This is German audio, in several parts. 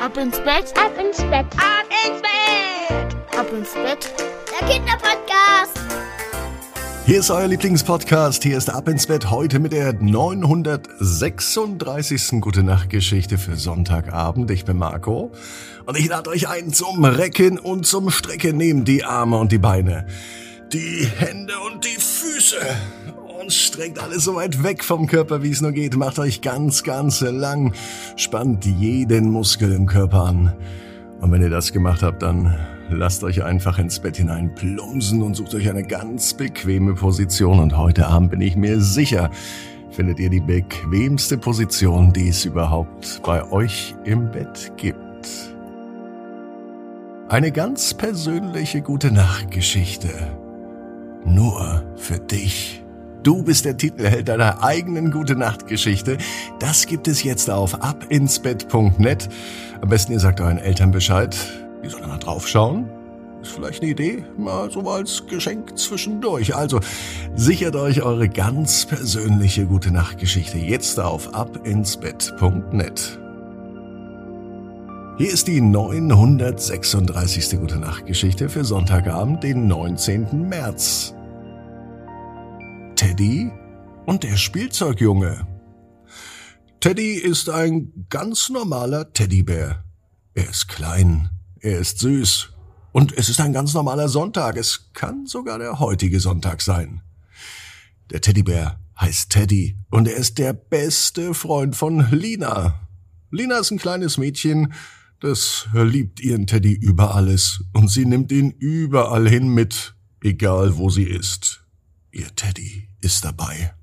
Ab ins Bett, Ab ins Bett. Ab ins Bett. ab ins Bett. Der Kinderpodcast. Hier ist euer Lieblingspodcast. Hier ist Ab ins Bett heute mit der 936. Gute Nacht Geschichte für Sonntagabend. Ich bin Marco und ich lade euch ein zum Recken und zum Strecken. Nehmt die Arme und die Beine, die Hände und die Füße und streckt alles so weit weg vom Körper, wie es nur geht. Macht euch ganz, ganz lang. Spannt jeden Muskel im Körper an. Und wenn ihr das gemacht habt, dann lasst euch einfach ins Bett hinein plumpsen und sucht euch eine ganz bequeme Position. Und heute Abend bin ich mir sicher, findet ihr die bequemste Position, die es überhaupt bei euch im Bett gibt. Eine ganz persönliche gute Nachtgeschichte. Nur für dich. Du bist der Titelheld deiner eigenen gute Nachtgeschichte. Das gibt es jetzt auf abinsbett.net. Am besten ihr sagt euren Eltern Bescheid. Die sollen mal draufschauen. Ist vielleicht eine Idee, mal so als Geschenk zwischendurch. Also sichert euch eure ganz persönliche gute Nachtgeschichte jetzt auf abinsbett.net. Hier ist die 936. Gute Nachtgeschichte für Sonntagabend, den 19. März. Teddy und der Spielzeugjunge. Teddy ist ein ganz normaler Teddybär. Er ist klein, er ist süß und es ist ein ganz normaler Sonntag. Es kann sogar der heutige Sonntag sein. Der Teddybär heißt Teddy und er ist der beste Freund von Lina. Lina ist ein kleines Mädchen, das liebt ihren Teddy über alles und sie nimmt ihn überall hin mit, egal wo sie ist. Ihr Teddy ist dabei.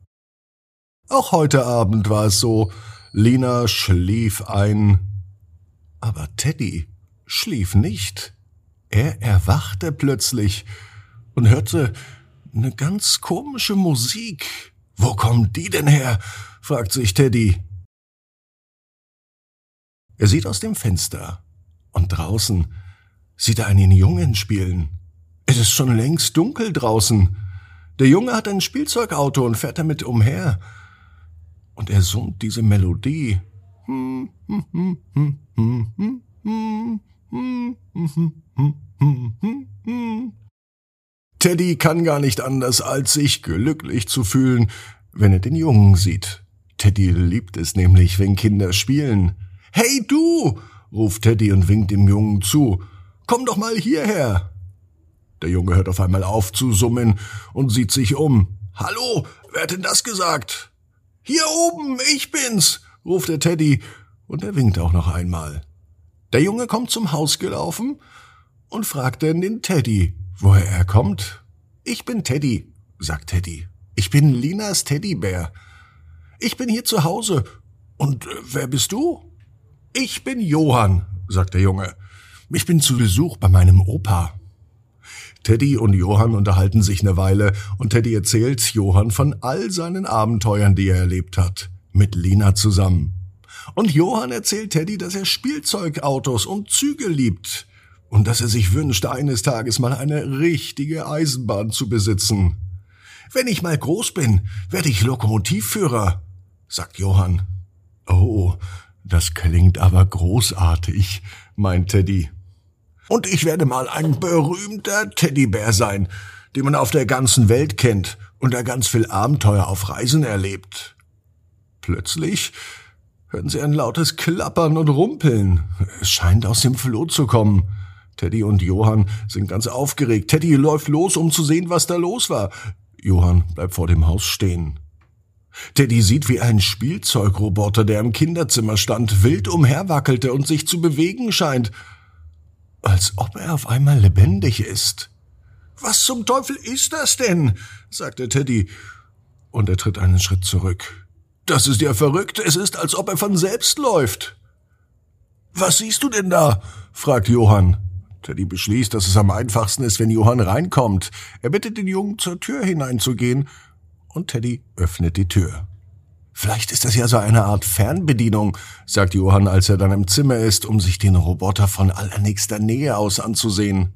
Auch heute Abend war es so, Lina schlief ein, aber Teddy schlief nicht. Er erwachte plötzlich und hörte eine ganz komische Musik. Wo kommt die denn her? fragt sich Teddy. Er sieht aus dem Fenster und draußen sieht er einen Jungen spielen. Es ist schon längst dunkel draußen. Der Junge hat ein Spielzeugauto und fährt damit umher. Und er summt diese Melodie. Teddy kann gar nicht anders, als sich glücklich zu fühlen, wenn er den Jungen sieht. Teddy liebt es nämlich, wenn Kinder spielen. Hey du! ruft Teddy und winkt dem Jungen zu. Komm doch mal hierher! Der Junge hört auf einmal auf zu summen und sieht sich um. Hallo, wer hat denn das gesagt? Hier oben, ich bin's, ruft der Teddy und er winkt auch noch einmal. Der Junge kommt zum Haus gelaufen und fragt dann den Teddy, woher er kommt. Ich bin Teddy, sagt Teddy. Ich bin Linas Teddybär. Ich bin hier zu Hause. Und äh, wer bist du? Ich bin Johann, sagt der Junge. Ich bin zu Besuch bei meinem Opa. Teddy und Johann unterhalten sich eine Weile und Teddy erzählt Johann von all seinen Abenteuern, die er erlebt hat, mit Lina zusammen. Und Johann erzählt Teddy, dass er Spielzeugautos und Züge liebt und dass er sich wünscht, eines Tages mal eine richtige Eisenbahn zu besitzen. Wenn ich mal groß bin, werde ich Lokomotivführer, sagt Johann. Oh, das klingt aber großartig, meint Teddy. Und ich werde mal ein berühmter Teddybär sein, den man auf der ganzen Welt kennt und der ganz viel Abenteuer auf Reisen erlebt. Plötzlich hören sie ein lautes Klappern und Rumpeln. Es scheint aus dem Floh zu kommen. Teddy und Johann sind ganz aufgeregt. Teddy läuft los, um zu sehen, was da los war. Johann bleibt vor dem Haus stehen. Teddy sieht, wie ein Spielzeugroboter, der im Kinderzimmer stand, wild umherwackelte und sich zu bewegen scheint als ob er auf einmal lebendig ist. Was zum Teufel ist das denn? sagte Teddy, und er tritt einen Schritt zurück. Das ist ja verrückt, es ist, als ob er von selbst läuft. Was siehst du denn da? fragt Johann. Teddy beschließt, dass es am einfachsten ist, wenn Johann reinkommt. Er bittet den Jungen, zur Tür hineinzugehen, und Teddy öffnet die Tür. Vielleicht ist das ja so eine Art Fernbedienung, sagt Johann, als er dann im Zimmer ist, um sich den Roboter von allernächster Nähe aus anzusehen.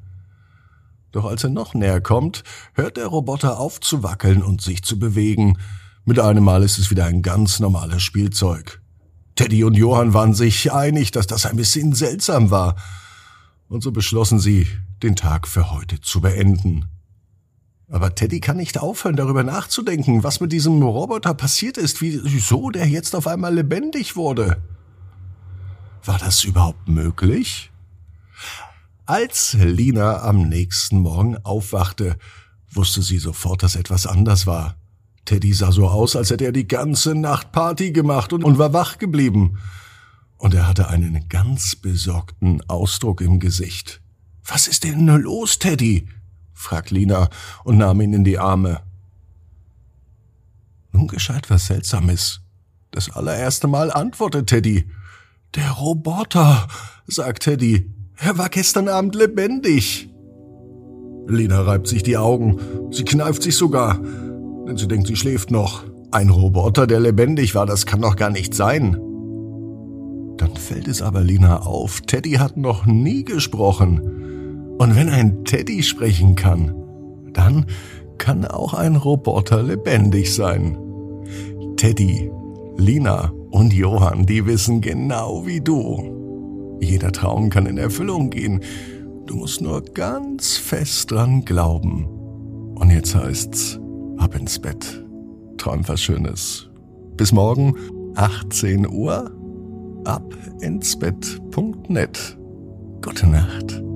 Doch als er noch näher kommt, hört der Roboter auf zu wackeln und sich zu bewegen. Mit einem Mal ist es wieder ein ganz normales Spielzeug. Teddy und Johann waren sich einig, dass das ein bisschen seltsam war. Und so beschlossen sie, den Tag für heute zu beenden. Aber Teddy kann nicht aufhören, darüber nachzudenken, was mit diesem Roboter passiert ist, wieso der jetzt auf einmal lebendig wurde. War das überhaupt möglich? Als Lina am nächsten Morgen aufwachte, wusste sie sofort, dass etwas anders war. Teddy sah so aus, als hätte er die ganze Nacht Party gemacht und, war wach geblieben. Und er hatte einen ganz besorgten Ausdruck im Gesicht. Was ist denn nur los, Teddy? Fragt Lina und nahm ihn in die Arme. Nun geschah etwas Seltsames. Das allererste Mal antwortet Teddy. Der Roboter, sagt Teddy. Er war gestern Abend lebendig. Lina reibt sich die Augen. Sie kneift sich sogar, denn sie denkt, sie schläft noch. Ein Roboter, der lebendig war, das kann doch gar nicht sein. Dann fällt es aber Lina auf, Teddy hat noch nie gesprochen. Und wenn ein Teddy sprechen kann, dann kann auch ein Roboter lebendig sein. Teddy, Lina und Johann, die wissen genau wie du. Jeder Traum kann in Erfüllung gehen. Du musst nur ganz fest dran glauben. Und jetzt heißt's, ab ins Bett. Träum was Schönes. Bis morgen, 18 Uhr, ab ins Bett.net. Gute Nacht.